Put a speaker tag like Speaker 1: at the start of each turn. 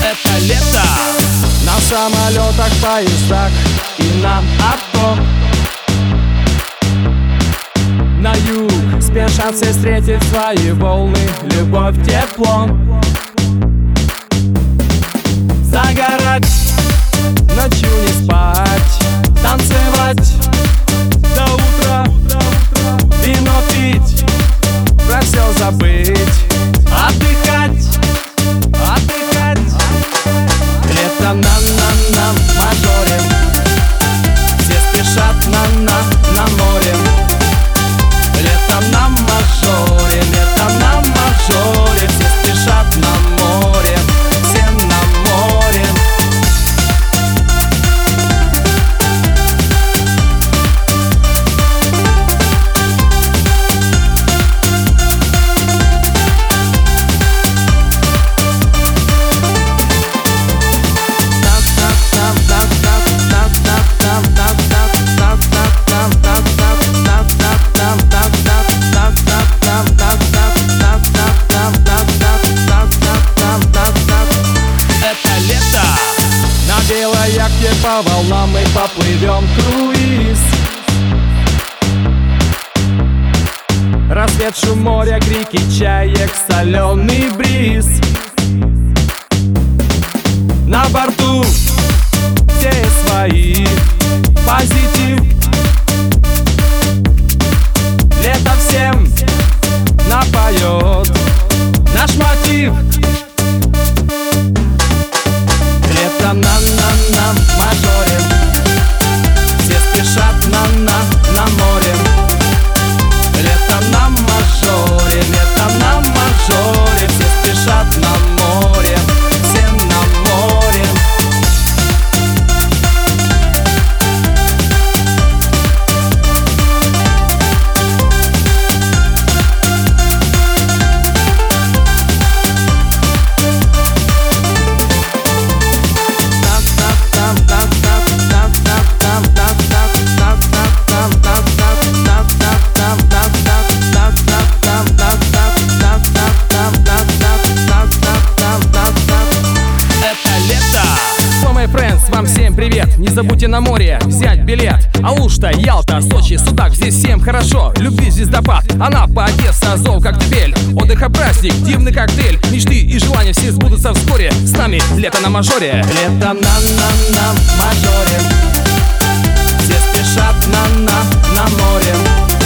Speaker 1: Это лето.
Speaker 2: На самолетах, поездах и на авто. На юг спешат все встретить свои волны Любовь, тепло. Загорать, Лето на-на-на мажоре Яхте по волнам мы поплывем круиз Рассвет, шум крики чаек, соленый бриз. На борту все свои позитив вам всем привет! Не забудьте на море взять билет. Алушта, Ялта, Сочи, Судак, здесь всем хорошо. Любви звездопад, Анапа, Одесса, Азов, Коктебель Отдыха праздник, дивный коктейль. Мечты и желания все сбудутся вскоре. С нами лето на мажоре. Лето на на на мажоре. Все спешат на на на море